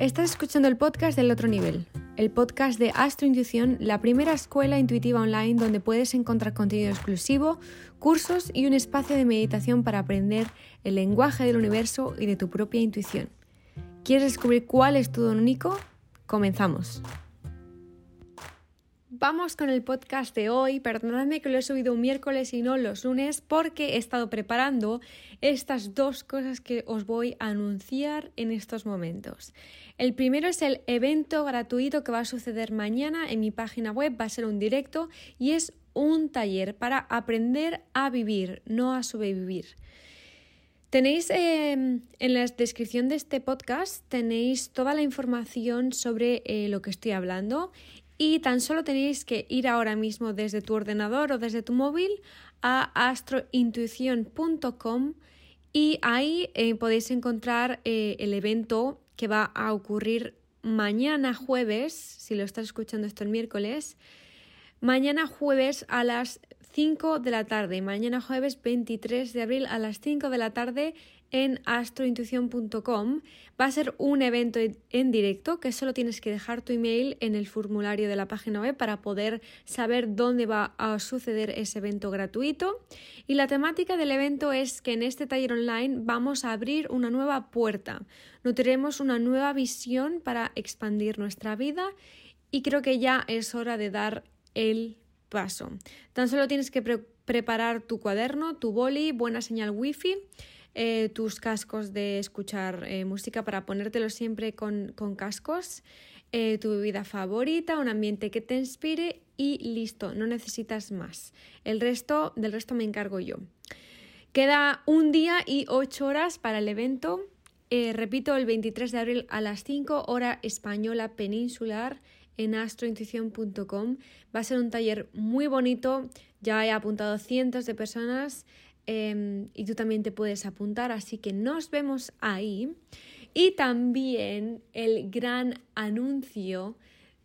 Estás escuchando el podcast del otro nivel, el podcast de Astrointuición, la primera escuela intuitiva online donde puedes encontrar contenido exclusivo, cursos y un espacio de meditación para aprender el lenguaje del universo y de tu propia intuición. ¿Quieres descubrir cuál es tu don único? Comenzamos. Vamos con el podcast de hoy. Perdonadme que lo he subido un miércoles y no los lunes porque he estado preparando estas dos cosas que os voy a anunciar en estos momentos. El primero es el evento gratuito que va a suceder mañana en mi página web. Va a ser un directo y es un taller para aprender a vivir, no a sobrevivir. Tenéis em, en la descripción de este podcast tenéis toda la información sobre eh, lo que estoy hablando y tan solo tenéis que ir ahora mismo desde tu ordenador o desde tu móvil a astrointuición.com y ahí eh, podéis encontrar eh, el evento que va a ocurrir mañana jueves, si lo estás escuchando esto el miércoles, mañana jueves a las 5 de la tarde, mañana jueves 23 de abril a las 5 de la tarde en astrointuición.com. Va a ser un evento en directo que solo tienes que dejar tu email en el formulario de la página web para poder saber dónde va a suceder ese evento gratuito. Y la temática del evento es que en este taller online vamos a abrir una nueva puerta. Nutriremos una nueva visión para expandir nuestra vida y creo que ya es hora de dar el paso. Tan solo tienes que preparar tu cuaderno, tu boli, buena señal wifi eh, tus cascos de escuchar eh, música para ponértelo siempre con, cascos, eh, tu bebida favorita, un ambiente que te inspire y listo, no necesitas más. El resto, del resto me encargo yo. Queda un día y ocho horas para el evento. repito, el 23 de abril a las 5 hora española peninsular en astrointuición.com. Va a ser un taller muy bonito. Ya he apuntado cientos de personas. Em, y tú también te puedes apuntar, así que nos vemos ahí. Y también el gran anuncio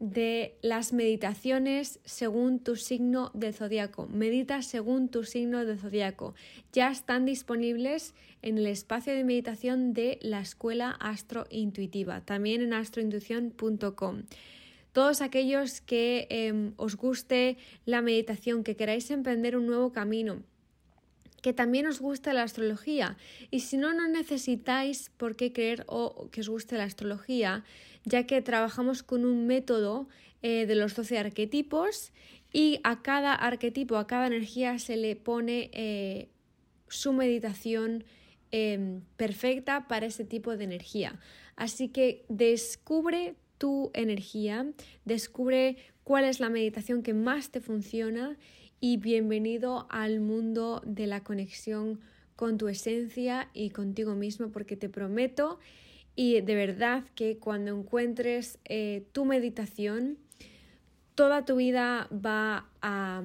de las meditaciones según tu signo de zodiaco. Medita según tu signo de zodiaco. Ya están disponibles en el espacio de meditación de la escuela astrointuitiva, también en astrointuición.com. Todos aquellos que em, os guste la meditación, que queráis emprender un nuevo camino, que también os guste la astrología. Y si no, no necesitáis por qué creer o que os guste la astrología, ya que trabajamos con un método eh, de los 12 arquetipos y a cada arquetipo, a cada energía se le pone eh, su meditación em, perfecta para ese tipo de energía. Así que descubre tu energía, descubre cuál es la meditación que más te funciona y bienvenido al mundo de la conexión con tu esencia y contigo mismo porque te prometo y de verdad que cuando encuentres eh, tu meditación, toda tu vida va a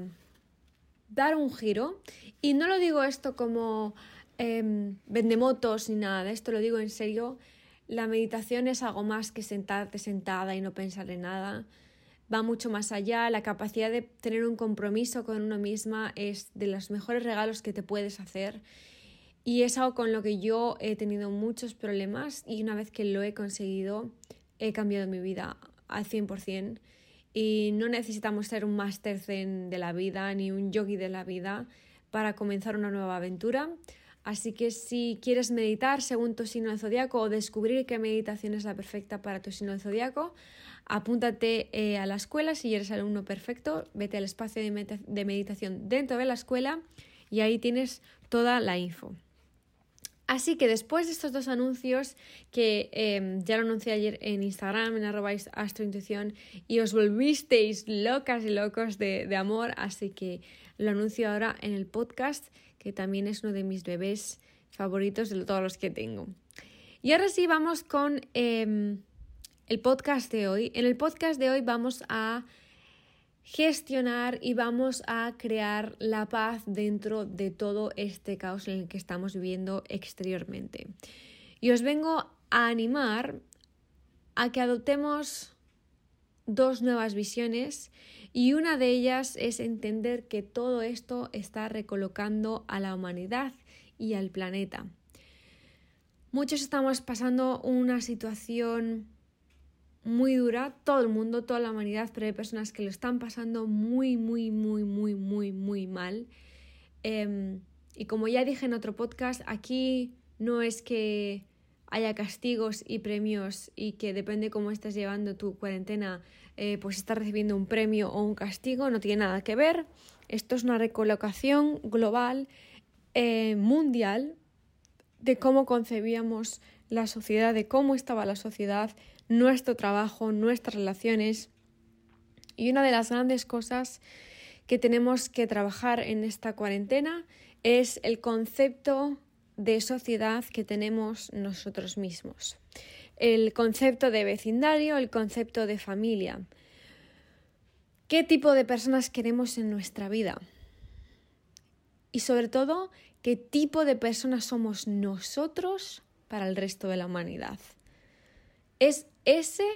dar un giro. Y no lo digo esto como eh, vendemotos ni nada de esto, lo digo en serio. La meditación es algo más que sentarte sentada y no pensar en nada. Va mucho más allá, la capacidad de tener un compromiso con uno misma es de los mejores regalos que te puedes hacer. Y es algo con lo que yo he tenido muchos problemas y una vez que lo he conseguido he cambiado mi vida al 100% y no necesitamos ser un máster zen de la vida ni un yogi de la vida para comenzar una nueva aventura. Así que si quieres meditar según tu signo de zodiaco o descubrir qué meditación es la perfecta para tu signo de zodiaco, apúntate eh, a la escuela. Si eres alumno perfecto, vete al espacio de, meditación dentro de la escuela y ahí tienes toda la info. Así que después de estos dos anuncios, que em, ya lo anuncié ayer en Instagram, en astrointuición, y os volvisteis locas y locos de, amor, así que lo anuncio ahora en el podcast, que también es uno de mis bebés favoritos de todos los que tengo. Y ahora sí, vamos con em, el podcast de hoy. En el podcast de hoy vamos a gestionar y vamos a crear la paz dentro de todo este caos en el que estamos viviendo exteriormente. Y os vengo a animar a que adoptemos dos nuevas visiones y una de ellas es entender que todo esto está recolocando a la humanidad y al planeta. Muchos estamos pasando una situación muy dura, todo el mundo, toda la humanidad, pero hay personas que lo están pasando muy, muy, muy, muy, muy, muy mal. Em, y como ya dije en otro podcast, aquí no es que haya castigos y premios y que depende cómo estés llevando tu cuarentena, eh, pues estás recibiendo un premio o un castigo, no tiene nada que ver. Esto es una recolocación global, eh, mundial, de cómo concebíamos la sociedad, de cómo estaba la sociedad, nuestro trabajo, nuestras relaciones. Y una de las grandes cosas que tenemos que trabajar en esta cuarentena es el concepto de sociedad que tenemos nosotros mismos. El concepto de vecindario, el concepto de familia. ¿Qué tipo de personas queremos en nuestra vida? Y sobre todo, ¿qué tipo de personas somos nosotros para el resto de la humanidad? Es ese,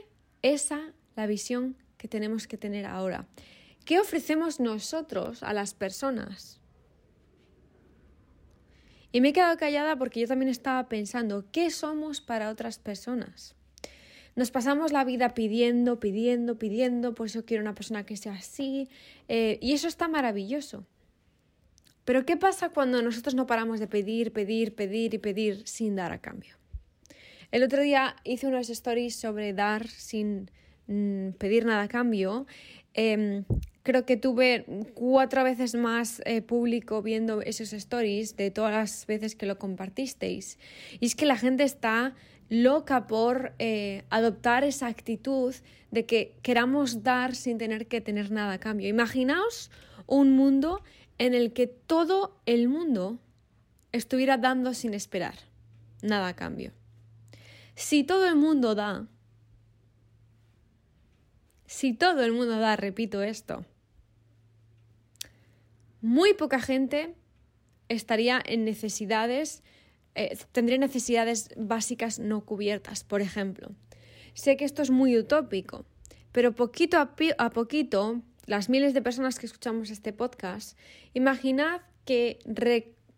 esa la visión que tenemos que tener ahora. ¿Qué ofrecemos nosotros a las personas? Y me he quedado callada porque yo también estaba pensando, ¿qué somos para otras personas? Nos pasamos la vida pidiendo, pidiendo, pidiendo, pues yo quiero una persona que sea así, eh, y eso está maravilloso. Pero ¿qué pasa cuando nosotros no paramos de pedir, pedir, pedir y pedir sin dar a cambio? El otro día hice unos stories sobre dar sin mm, pedir nada a cambio. Em, creo que tuve cuatro veces más eh, público viendo esos stories de todas las veces que lo compartisteis. Y es que la gente está loca por eh, adoptar esa actitud de que queramos dar sin tener que tener nada a cambio. Imaginaos un mundo en el que todo el mundo estuviera dando sin esperar nada a cambio. Si todo el mundo da, si todo el mundo da, repito esto, muy poca gente estaría en necesidades, eh, tendría necesidades básicas no cubiertas, por ejemplo. Sé que esto es muy utópico, pero poquito a, poquito, las miles de personas que escuchamos este podcast, imaginad que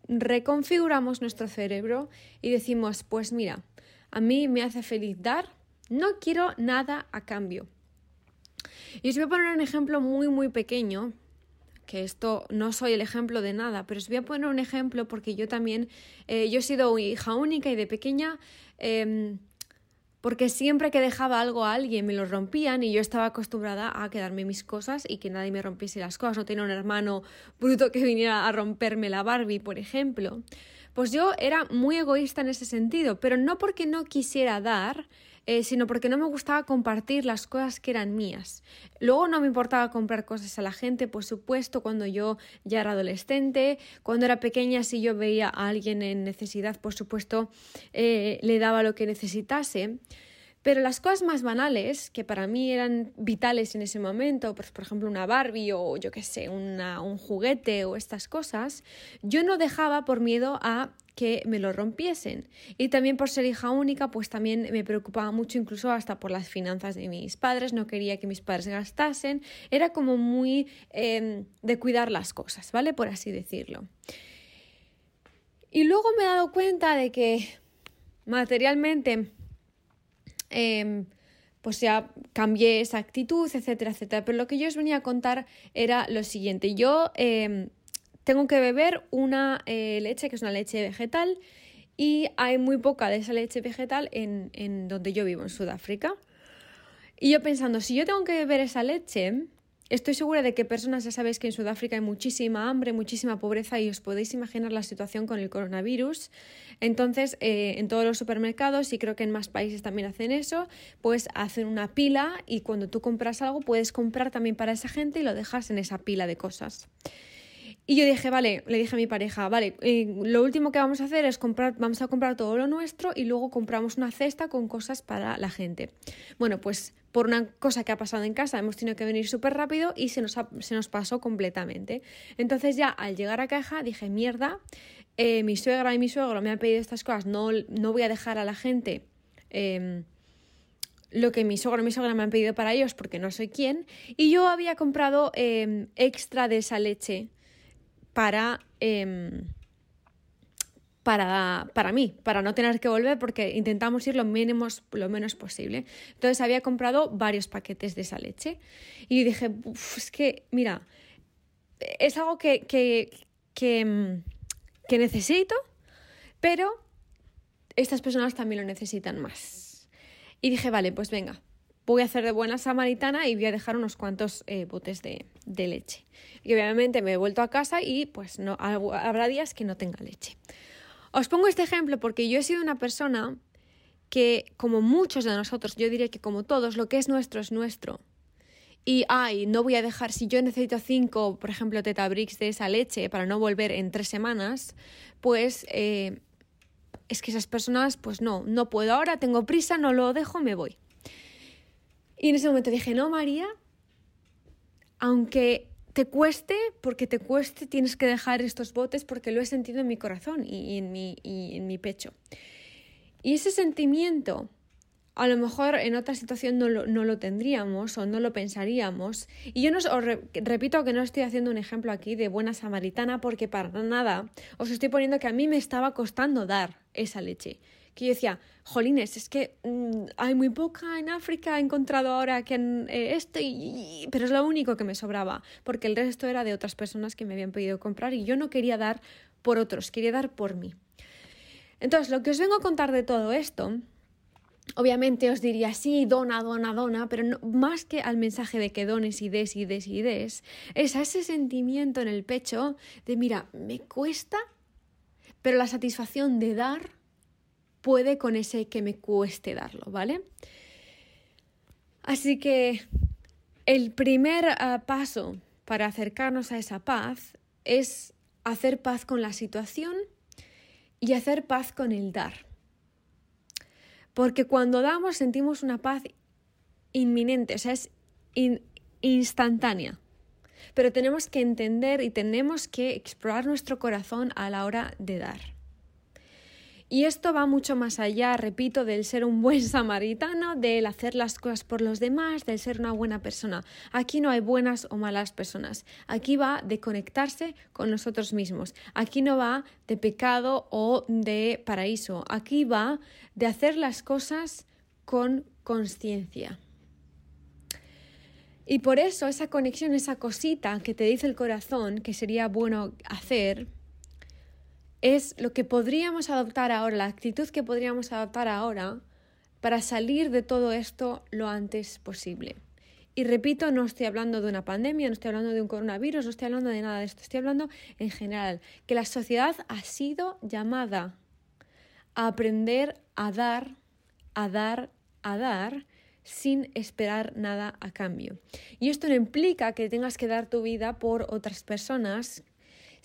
reconfiguramos nuestro cerebro y decimos, pues mira, a mí me hace feliz dar, no quiero nada a cambio. Y os voy a poner un ejemplo muy, muy pequeño, que esto no soy el ejemplo de nada, pero os voy a poner un ejemplo porque yo también, eh, yo he sido hija única y de pequeña, em, porque siempre que dejaba algo a alguien me lo rompían y yo estaba acostumbrada a quedarme mis cosas y que nadie me rompiese las cosas. No tenía un hermano bruto que viniera a romperme la Barbie, por ejemplo. Pues yo era muy egoísta en ese sentido, pero no porque no quisiera dar, eh, sino porque no me gustaba compartir las cosas que eran mías. Luego no me importaba comprar cosas a la gente, por supuesto, cuando yo ya era adolescente, cuando era pequeña, si yo veía a alguien en necesidad, por supuesto, eh, le daba lo que necesitase. Pero las cosas más banales, que para mí eran vitales en ese momento, pues por ejemplo una Barbie o yo qué sé, un juguete o estas cosas, yo no dejaba por miedo a que me lo rompiesen. Y también por ser hija única, pues también me preocupaba mucho incluso hasta por las finanzas de mis padres, no quería que mis padres gastasen, era como muy em, de cuidar las cosas, ¿vale? Por así decirlo. Y luego me he dado cuenta de que materialmente, em, pues ya cambié esa actitud, etcétera, etcétera. Pero lo que yo os venía a contar era lo siguiente. Yo em, tengo que beber una eh, leche que es una leche vegetal y hay muy poca de esa leche vegetal en, en donde yo vivo, en Sudáfrica. Y yo pensando, si yo tengo que beber esa leche, Estoy segura de que personas ya sabéis que en Sudáfrica hay muchísima hambre, muchísima pobreza y os podéis imaginar la situación con el coronavirus. Entonces, eh, en todos los supermercados, y creo que en más países también hacen eso, pues hacen una pila y cuando tú compras algo puedes comprar también para esa gente y lo dejas en esa pila de cosas. Y yo dije, vale, le dije a mi pareja, vale, eh, lo último que vamos a hacer es comprar, vamos a comprar todo lo nuestro y luego compramos una cesta con cosas para la gente. Bueno, pues por una cosa que ha pasado en casa hemos tenido que venir súper rápido y se nos, se nos pasó completamente. Entonces ya al llegar a caja dije, mierda, eh, mi suegra y mi suegro me han pedido estas cosas, no, no voy a dejar a la gente. Em, lo que mi suegro y mi suegra me han pedido para ellos porque no soy quién. Y yo había comprado em, extra de esa leche para, em, para, para mí, para no tener que volver porque intentamos ir lo, menos, lo menos posible. Entonces había comprado varios paquetes de esa leche y dije, es que, mira, es algo que, que, mm, que necesito, pero estas personas también lo necesitan más. Y dije, vale, pues venga, voy a hacer de buena samaritana y voy a dejar unos cuantos eh, botes de, leche. Y obviamente me he vuelto a casa y pues no habrá días que no tenga leche. Os pongo este ejemplo porque yo he sido una persona que, como muchos de nosotros, yo diría que como todos, lo que es nuestro es nuestro. Y, ay, no voy a dejar, si yo necesito cinco, por ejemplo, tetabricks de esa leche para no volver en tres semanas, pues eh, es que esas personas, pues no, no puedo ahora, tengo prisa, no lo dejo, me voy. Y en ese momento dije, no, María, aunque te cueste, porque te cueste, tienes que dejar estos botes porque lo he sentido en mi corazón y, en, mi, y en mi pecho. Y ese sentimiento, a lo mejor en otra situación no lo, no lo tendríamos o no lo pensaríamos. Y yo no, os repito que no estoy haciendo un ejemplo aquí de buena samaritana porque para nada os estoy poniendo que a mí me estaba costando dar esa leche que yo decía, jolines, es que mm, hay muy poca en África, he encontrado ahora que en eh, esto, pero es lo único que me sobraba, porque el resto era de otras personas que me habían pedido comprar y yo no quería dar por otros, quería dar por mí. Entonces, lo que os vengo a contar de todo esto, obviamente os diría, sí, dona, dona, dona, pero más que al mensaje de que dones y des y des y des, es a ese sentimiento en el pecho de, mira, me cuesta, pero la satisfacción de dar puede con ese que me cueste darlo, ¿vale? Así que el primer ah, paso para acercarnos a esa paz es hacer paz con la situación y hacer paz con el dar. Porque cuando damos sentimos una paz inminente, o sea, es instantánea. Pero tenemos que entender y tenemos que explorar nuestro corazón a la hora de dar. Y esto va mucho más allá, repito, del ser un buen samaritano, del hacer las cosas por los demás, del ser una buena persona. Aquí no hay buenas o malas personas. Aquí va de conectarse con nosotros mismos. Aquí no va de pecado o de paraíso. Aquí va de hacer las cosas con conciencia. Y por eso esa conexión, esa cosita que te dice el corazón que sería bueno hacer, es lo que podríamos adoptar ahora, la actitud que podríamos adoptar ahora para salir de todo esto lo antes posible. Y repito, no estoy hablando de una pandemia, no estoy hablando de un coronavirus, no estoy hablando de nada de esto, estoy hablando en general, que la sociedad ha sido llamada a aprender a dar, a dar, a dar, sin esperar nada a cambio. Y esto no implica que tengas que dar tu vida por otras personas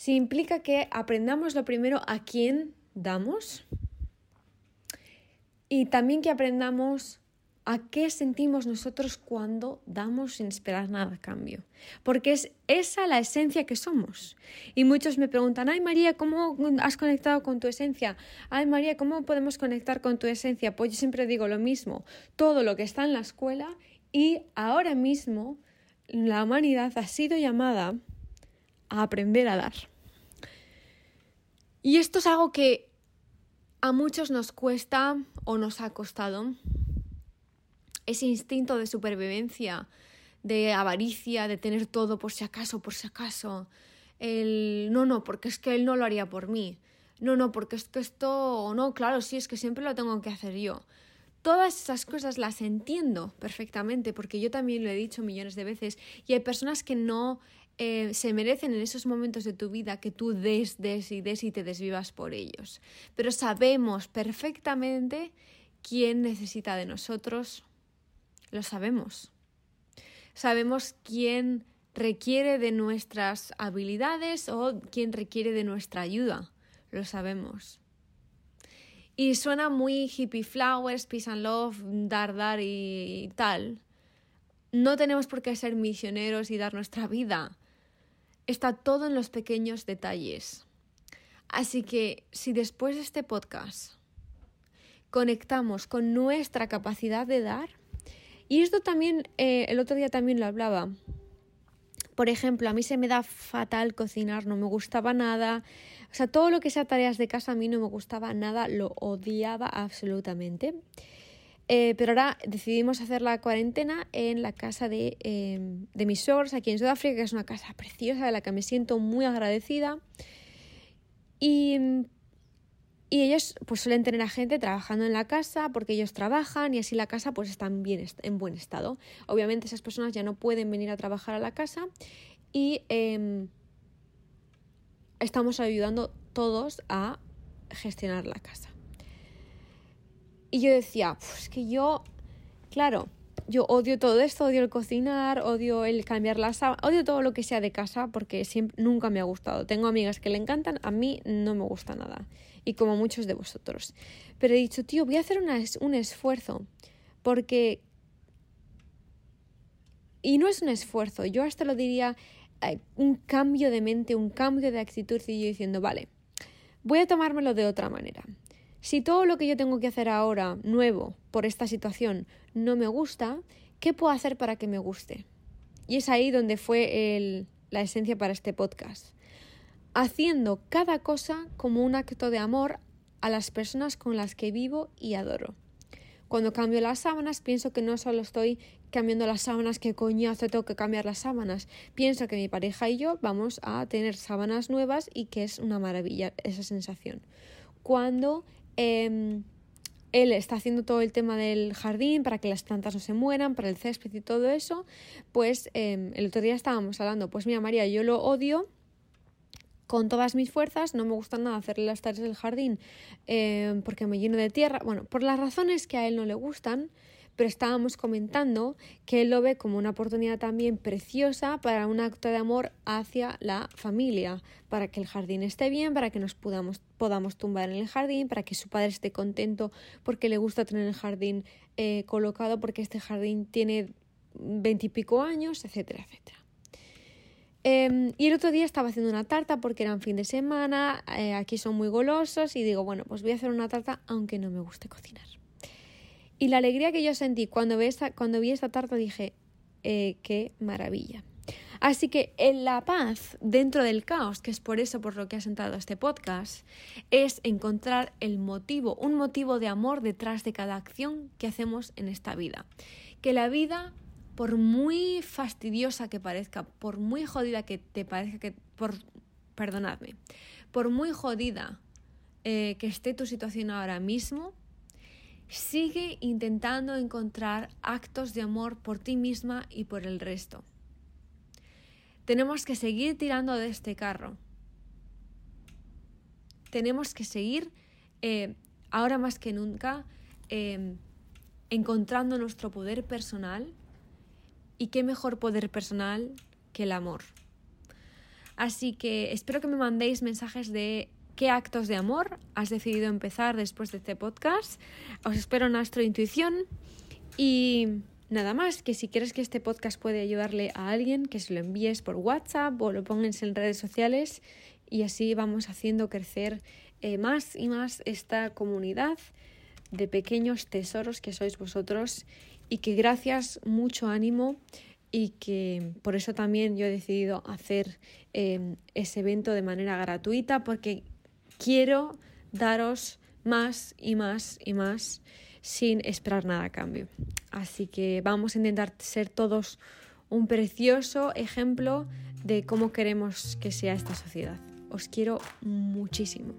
si implica que aprendamos lo primero a quién damos y también que aprendamos a qué sentimos nosotros cuando damos sin esperar nada a cambio. Porque es esa la esencia que somos. Y muchos me preguntan, ay María, ¿cómo has conectado con tu esencia? Ay María, ¿cómo podemos conectar con tu esencia? Pues yo siempre digo lo mismo, todo lo que está en la escuela y ahora mismo la humanidad ha sido llamada a aprender a dar. Y esto es algo que a muchos nos cuesta o nos ha costado. Ese instinto de supervivencia, de avaricia, de tener todo por si acaso, por si acaso. El no, no, porque es que él no lo haría por mí. No, no, porque es que esto, no, claro, sí, es que siempre lo tengo que hacer yo. Todas esas cosas las entiendo perfectamente porque yo también lo he dicho millones de veces y hay personas que no eh, se merecen en esos momentos de tu vida que tú des, des y des y te desvivas por ellos. Pero sabemos perfectamente quién necesita de nosotros. Lo sabemos. Sabemos quién requiere de nuestras habilidades o quién requiere de nuestra ayuda. Lo sabemos. Y suena muy hippie flowers, peace and love, dar, dar y tal. No tenemos por qué ser misioneros y dar nuestra vida está todo en los pequeños detalles. Así que si después de este podcast conectamos con nuestra capacidad de dar, y esto también, eh, el otro día también lo hablaba, Por ejemplo, a mí se me da fatal cocinar, no me gustaba nada. O sea, todo lo que sea tareas de casa a mí no me gustaba nada, lo odiaba absolutamente. Eh, pero ahora decidimos hacer la cuarentena en la casa de, em, de mis suegros aquí en Sudáfrica, que es una casa preciosa de la que me siento muy agradecida. Y, y ellos pues suelen tener a gente trabajando en la casa porque ellos trabajan y así la casa pues está en buen estado. Obviamente esas personas ya no pueden venir a trabajar a la casa y em, estamos ayudando todos a gestionar la casa. Y yo decía, pues que yo, claro, yo odio todo esto, odio el cocinar, odio el cambiar la sábana, odio todo lo que sea de casa porque siempre, nunca me ha gustado. Tengo amigas que le encantan, a mí no me gusta nada. Y como muchos de vosotros. Pero he dicho, tío, voy a hacer un esfuerzo porque... Y no es un esfuerzo, yo hasta lo diría eh, un cambio de mente, un cambio de actitud y yo diciendo, vale, voy a tomármelo de otra manera. Si todo lo que yo tengo que hacer ahora, nuevo, por esta situación, no me gusta, ¿qué puedo hacer para que me guste? Y es ahí donde fue la esencia para este podcast. Haciendo cada cosa como un acto de amor a las personas con las que vivo y adoro. Cuando cambio las sábanas, pienso que no solo estoy cambiando las sábanas, que coñazo tengo que cambiar las sábanas. Pienso que mi pareja y yo vamos a tener sábanas nuevas y que es una maravilla esa sensación. Cuando Em, él está haciendo todo el tema del jardín para que las plantas no se mueran, para el césped y todo eso, pues em, el otro día estábamos hablando, pues mira María, yo lo odio con todas mis fuerzas, no me gusta nada hacerle las tareas del jardín em, porque me lleno de tierra, bueno, por las razones que a él no le gustan, pero estábamos comentando que él lo ve como una oportunidad también preciosa para un acto de amor hacia la familia, para que el jardín esté bien, para que nos podamos, podamos tumbar en el jardín, para que su padre esté contento porque le gusta tener el jardín eh, colocado, porque este jardín tiene veintipico años, etcétera, etcétera. Em, y el otro día estaba haciendo una tarta porque era un fin de semana, eh, aquí son muy golosos y digo, bueno, pues voy a hacer una tarta aunque no me guste cocinar. Y la alegría que yo sentí cuando vi esta, cuando vi esta tarta dije, eh, qué maravilla. Así que en la paz dentro del caos, que es por eso por lo que ha sentado este podcast, es encontrar el motivo, un motivo de amor detrás de cada acción que hacemos en esta vida. Que la vida, por muy fastidiosa que parezca, por muy jodida que te parezca que, por, perdonadme, por muy jodida eh, que esté tu situación ahora mismo, Sigue intentando encontrar actos de amor por ti misma y por el resto. Tenemos que seguir tirando de este carro. Tenemos que seguir, eh, ahora más que nunca, em, encontrando nuestro poder personal. ¿Y qué mejor poder personal que el amor? Así que espero que me mandéis mensajes de qué actos de amor has decidido empezar después de este podcast. Os espero en Astro Intuición y nada más, que si quieres que este podcast puede ayudarle a alguien, que se lo envíes por WhatsApp o lo pongas en redes sociales y así vamos haciendo crecer eh, más y más esta comunidad de pequeños tesoros que sois vosotros y que gracias, mucho ánimo y que por eso también yo he decidido hacer eh, ese evento de manera gratuita porque quiero daros más y más y más sin esperar nada a cambio. Así que vamos a intentar ser todos un precioso ejemplo de cómo queremos que sea esta sociedad. Os quiero muchísimo.